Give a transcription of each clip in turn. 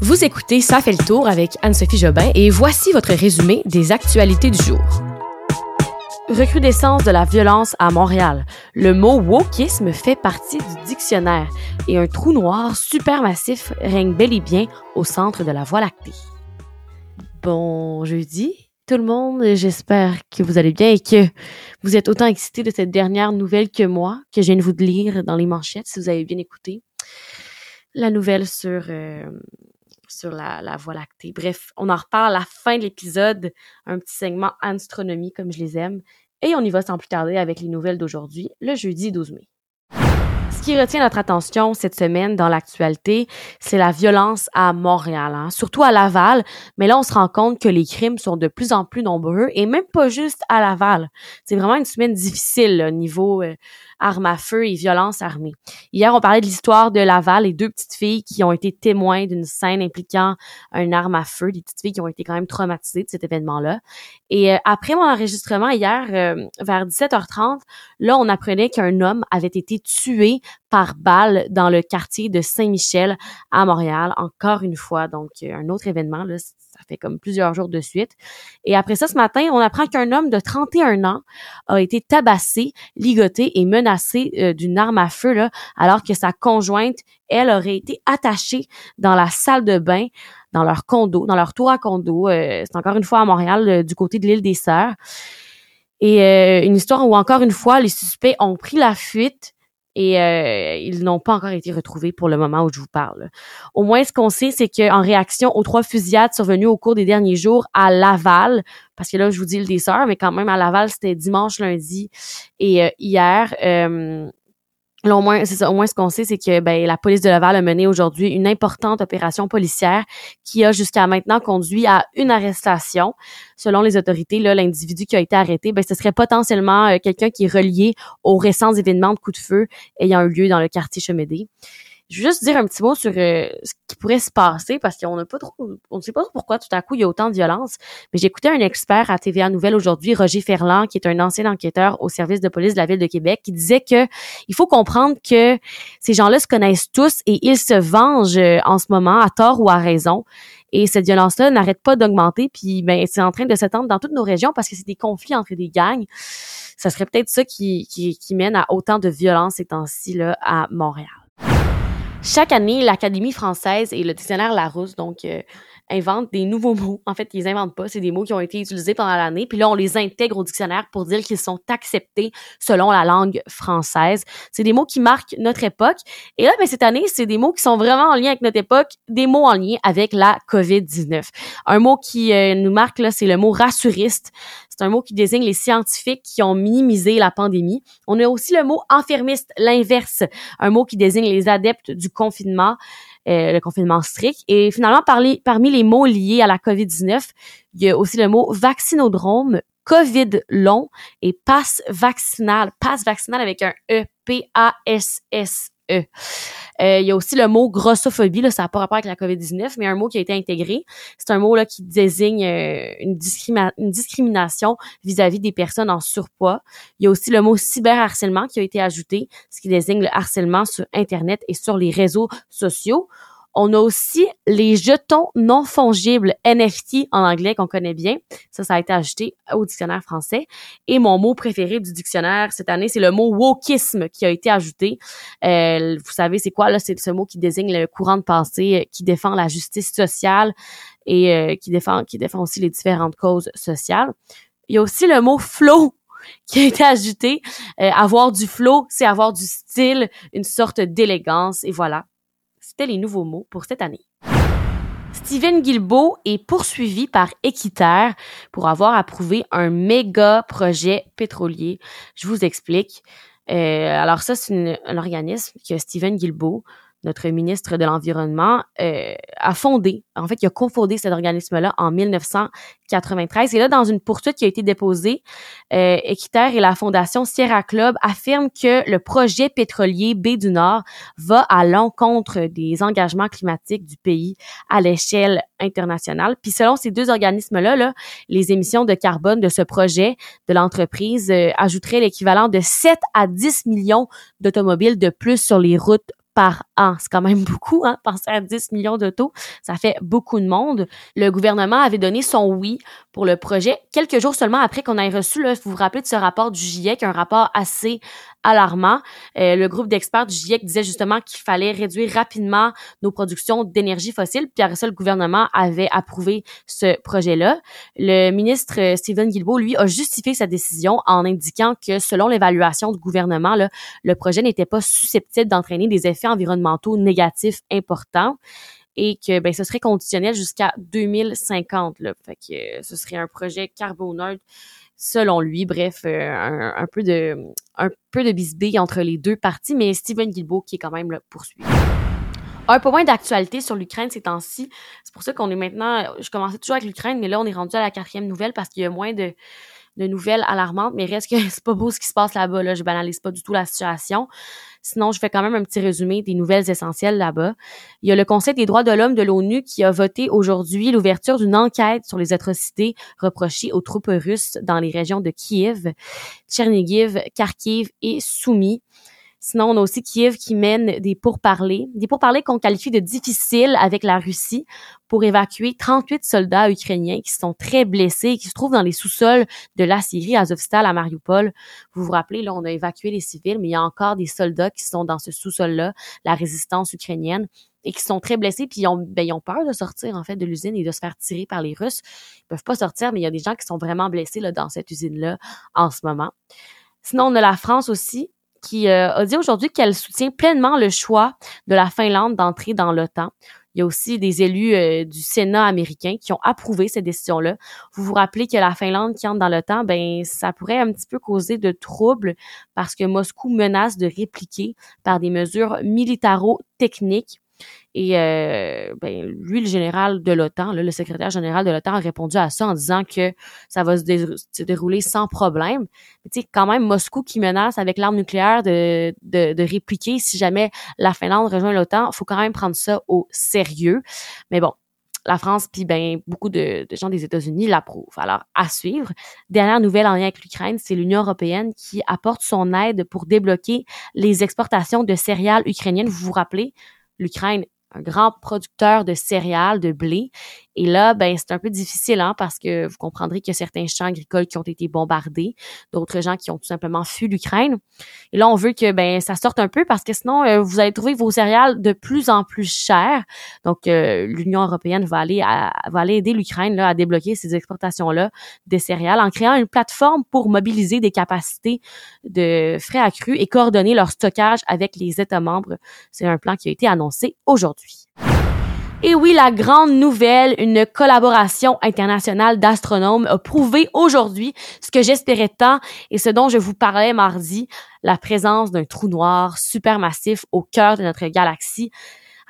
Vous écoutez Ça fait le tour avec Anne-Sophie Jobin et voici votre résumé des actualités du jour. Recrudescence de la violence à Montréal. Le mot wokisme fait partie du dictionnaire et un trou noir supermassif règne bel et bien au centre de la Voie lactée. Bon jeudi, tout le monde. J'espère que vous allez bien et que vous êtes autant excités de cette dernière nouvelle que moi, que je viens de vous lire dans les manchettes, si vous avez bien écouté. La nouvelle sur euh, sur la, Voie lactée. Bref, on en reparle à la fin de l'épisode, un petit segment astronomie comme je les aime. Et on y va sans plus tarder avec les nouvelles d'aujourd'hui, le jeudi 12 mai. Ce qui retient notre attention cette semaine dans l'actualité, c'est la violence à Montréal, hein. surtout à Laval. Mais là, on se rend compte que les crimes sont de plus en plus nombreux et même pas juste à Laval. C'est vraiment une semaine difficile au niveau euh, armes à feu et violence armée. Hier, on parlait de l'histoire de Laval et deux petites filles qui ont été témoins d'une scène impliquant un arme à feu, des petites filles qui ont été quand même traumatisées de cet événement-là. Et euh, après mon enregistrement hier, euh, vers 17h30, là, on apprenait qu'un homme avait été tué par balle dans le quartier de Saint-Michel à Montréal, encore une fois. Donc, euh, un autre événement, là, ça fait comme plusieurs jours de suite. Et après ça, ce matin, on apprend qu'un homme de 31 ans a été tabassé, ligoté et menacé euh, d'une arme à feu, là, alors que sa conjointe, elle, aurait été attachée dans la salle de bain dans leur condo, dans leur tour à condo. Euh, c'est encore une fois à Montréal, du côté de l'île des Sœurs. Et une histoire où, encore une fois, les suspects ont pris la fuite et euh, ils n'ont pas encore été retrouvés pour le moment où je vous parle. Au moins, ce qu'on sait, c'est qu'en réaction aux trois fusillades survenues au cours des derniers jours à Laval, parce que là, je vous dis le des mais quand même à Laval, c'était dimanche, lundi et euh, hier. Euh, Là, au moins, c'est ça. Au moins, ce qu'on sait, c'est que ben, la police de Laval a mené aujourd'hui une importante opération policière qui a jusqu'à maintenant conduit à une arrestation. Selon les autorités, là, l'individu qui a été arrêté, ben, ce serait potentiellement euh, quelqu'un qui est relié aux récents événements de coups de feu ayant eu lieu dans le quartier Chemédé. Je veux juste dire un petit mot sur euh, pourrait se passer parce qu'on trop, on ne sait pas pourquoi tout à coup il y a autant de violence. Mais écouté un expert à TVA Nouvelle aujourd'hui, Roger Ferland, qui est un ancien enquêteur au service de police de la ville de Québec, qui disait que il faut comprendre que ces gens-là se connaissent tous et ils se vengent euh, en ce moment à tort ou à raison. Et cette violence-là n'arrête pas d'augmenter, puis ben c'est en train de s'étendre dans toutes nos régions parce que c'est des conflits entre des gangs. Ça serait peut-être ça qui, qui, qui mène à autant de violence ces temps-ci à Montréal. Chaque année, l'Académie française et le dictionnaire Larousse, donc, euh, inventent des nouveaux mots. En fait, ils inventent pas, c'est des mots qui ont été utilisés pendant l'année, puis là, on les intègre au dictionnaire pour dire qu'ils sont acceptés selon la langue française. C'est des mots qui marquent notre époque. Et là, ben, cette année, c'est des mots qui sont vraiment en lien avec notre époque, des mots en lien avec la COVID-19. Un mot qui euh, nous marque, là, c'est le mot rassuriste. C'est un mot qui désigne les scientifiques qui ont minimisé la pandémie. On a aussi le mot enfermiste, l'inverse, un mot qui désigne les adeptes du confinement, euh, le confinement strict. Et finalement, parmi, parmi les mots liés à la COVID-19, il y a aussi le mot vaccinodrome, COVID long et passe vaccinal, passe vaccinal avec un E, P-A-S-S E. Euh, il y a aussi le mot grossophobie, là, ça n'a pas rapport avec la COVID-19, mais un mot qui a été intégré. C'est un mot là, qui désigne euh, une, une, discrimination vis-à-vis des personnes en surpoids. Il y a aussi le mot cyberharcèlement qui a été ajouté, ce qui désigne le harcèlement sur Internet et sur les réseaux sociaux. On a aussi les jetons non fongibles NFT en anglais qu'on connaît bien. Ça, ça a été ajouté au dictionnaire français. Et mon mot préféré du dictionnaire cette année, c'est le mot wokisme qui a été ajouté. Euh, vous savez, c'est quoi là? C'est ce mot qui désigne le courant de pensée euh, qui défend la justice sociale et euh, qui défend qui défend aussi les différentes causes sociales. Il y a aussi le mot flow qui a été ajouté. avoir du flow, c'est avoir du style, une sorte d'élégance. Et voilà, les nouveaux mots pour cette année. Steven Guilbeault est poursuivi par Équiterre pour avoir approuvé un méga projet pétrolier. Je vous explique. Euh, alors ça, c'est un organisme que Steven Guilbeault notre ministre de l'Environnement, euh, a fondé, en fait, il a cofondé cet organisme-là en 1993. Et là, dans une poursuite qui a été déposée, euh, Équiterre et la Fondation Sierra Club affirment que le projet pétrolier B du Nord va à l'encontre des engagements climatiques du pays à l'échelle internationale. Puis selon ces deux organismes-là, là, les émissions de carbone de ce projet de l'entreprise euh, ajouteraient l'équivalent de 7 à 10 millions d'automobiles de plus sur les routes par an. C'est quand même beaucoup, hein? Penser à 10 millions d'autos, ça fait beaucoup de monde. Le gouvernement avait donné son oui pour le projet quelques jours seulement après qu'on ait reçu, là, vous vous rappelez de ce rapport du GIEC, un rapport assez alarmant. Euh, le groupe d'experts du GIEC disait justement qu'il fallait réduire rapidement nos productions d'énergie fossile. Puis après ça, le gouvernement avait approuvé ce projet-là. Le ministre euh, Stephen Guilbeault, lui, a justifié sa décision en indiquant que selon l'évaluation du gouvernement, là, le projet n'était pas susceptible d'entraîner des effets environnementaux négatifs importants et que ben ce serait conditionnel jusqu'à 2050 là. Fait que euh, ce serait un projet carboneutre selon lui. Bref, euh, un, peu de un entre les deux parties, mais Steven Guilbeault qui est quand même là poursuivi. Un peu moins d'actualité sur l'Ukraine ces temps-ci. C'est pour ça qu'on est maintenant. Je commençais toujours avec l'Ukraine, mais là on est rendu à la quatrième nouvelle parce qu'il y a moins de de nouvelles alarmantes, mais reste que c'est pas beau ce qui se passe là-bas. Là. Je banalise pas du tout la situation. Sinon, je fais quand même un petit résumé des nouvelles essentielles là-bas. Il y a le Conseil des droits de l'homme de l'ONU qui a voté aujourd'hui l'ouverture d'une enquête sur les atrocités reprochées aux troupes russes dans les régions de Kiev, Tchernigiv, Kharkiv et Soumy. Sinon, on a aussi Kiev qui mène des pourparlers, des pourparlers qu'on qualifie de difficiles avec la Russie pour évacuer 38 soldats ukrainiens qui sont très blessés et qui se trouvent dans les sous-sols de la Syrie, Azovstal, à Mariupol. Vous vous rappelez, là, on a évacué les civils, mais il y a encore des soldats qui sont dans ce sous-sol-là, la résistance ukrainienne et qui sont très blessés, puis ils ont, ben, ils ont peur de sortir, en fait, de l'usine et de se faire tirer par les Russes. Ils peuvent pas sortir, mais il y a des gens qui sont vraiment blessés, là, dans cette usine-là, en ce moment. Sinon, on a la France aussi, qui euh, a dit aujourd'hui qu'elle soutient pleinement le choix de la Finlande d'entrer dans l'OTAN. Il y a aussi des élus euh, du Sénat américain qui ont approuvé cette décision-là. Vous vous rappelez que la Finlande qui entre dans l'OTAN, ben ça pourrait un petit peu causer de troubles parce que Moscou menace de répliquer par des mesures militaro-techniques et euh, ben, lui, le général de l'OTAN, le secrétaire général de l'OTAN a répondu à ça en disant que ça va se, dérouler sans problème. Mais tu sais, quand même, Moscou qui menace avec l'arme nucléaire de, répliquer si jamais la Finlande rejoint l'OTAN, faut quand même prendre ça au sérieux. Mais bon, la France puis ben beaucoup de, de gens des États-Unis l'approuvent. Alors à suivre. Dernière nouvelle en lien avec l'Ukraine, c'est l'Union européenne qui apporte son aide pour débloquer les exportations de céréales ukrainiennes. Vous vous rappelez, l'Ukraine un grand producteur de céréales, de blé. Et là, ben, c'est un peu difficile, hein, parce que vous comprendrez qu'il y a certains champs agricoles qui ont été bombardés, d'autres gens qui ont tout simplement fui l'Ukraine. Et là, on veut que, ben, ça sorte un peu parce que sinon, euh, vous allez trouver vos céréales de plus en plus chères. Donc, euh, l'Union européenne va aller, va aller aider l'Ukraine, là, à débloquer ces exportations-là des céréales en créant une plateforme pour mobiliser des capacités de frais accrus et coordonner leur stockage avec les États membres. C'est un plan qui a été annoncé aujourd'hui. Et oui, la grande nouvelle, une collaboration internationale d'astronomes a prouvé aujourd'hui ce que j'espérais tant et ce dont je vous parlais mardi, la présence d'un trou noir supermassif au cœur de notre galaxie.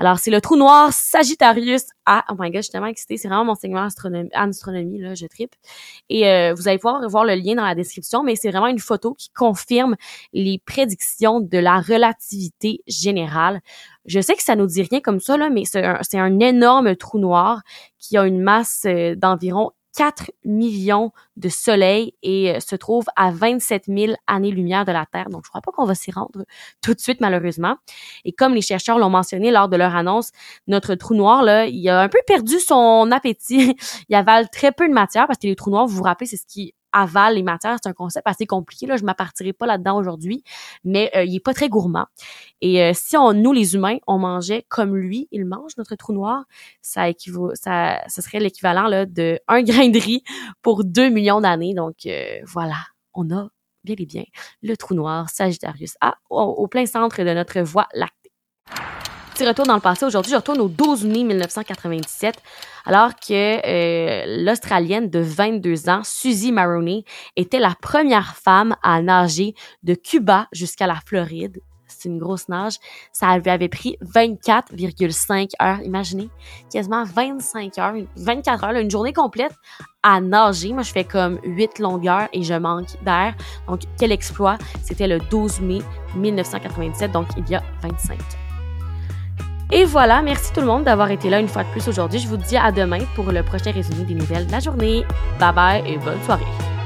Alors, c'est le trou noir Sagittarius A. Oh my god, je suis tellement excitée. C'est vraiment mon segment astronomie, astronomie là, je tripe. Et euh, vous allez pouvoir voir le lien dans la description, mais c'est vraiment une photo qui confirme les prédictions de la relativité générale. Je sais que ça nous dit rien comme ça, là, mais c'est un, un, énorme trou noir qui a une masse euh, d'environ 4 millions de soleils et euh, se trouve à 27 000 années-lumière de la Terre. Donc, je crois pas qu'on va s'y rendre tout de suite, malheureusement. Et comme les chercheurs l'ont mentionné lors de leur annonce, notre trou noir, là, il a un peu perdu son appétit. il avale très peu de matière parce que les trous noirs, vous vous rappelez, c'est ce qui avale les matières. C'est un concept assez compliqué. Là, je m'appartirai pas là-dedans aujourd'hui, mais euh, il est pas très gourmand. Et euh, si on, nous les humains, on mangeait comme lui, il mange notre trou noir, ça équivaut, ça, ça serait l'équivalent là de un grain de riz pour deux millions d'années. Donc euh, voilà, on a bien et bien le trou noir Sagittarius A au plein centre de notre voie lactée petit retour dans le passé. Aujourd'hui, je retourne au 12 mai 1997, alors que euh, l'Australienne de 22 ans, Suzy Maroney, était la première femme à nager de Cuba jusqu'à la Floride. C'est une grosse nage. Ça lui avait pris 24,5 heures. Imaginez, quasiment 25 heures, 24 heures, une journée complète à nager. Moi, je fais comme 8 longueurs et je manque d'air. Donc, quel exploit. C'était le 12 mai 1997, donc il y a 25 ans. Et voilà, merci tout le monde d'avoir été là une fois de plus aujourd'hui. Je vous dis à demain pour le prochain résumé des nouvelles de la journée. Bye bye et bonne soirée.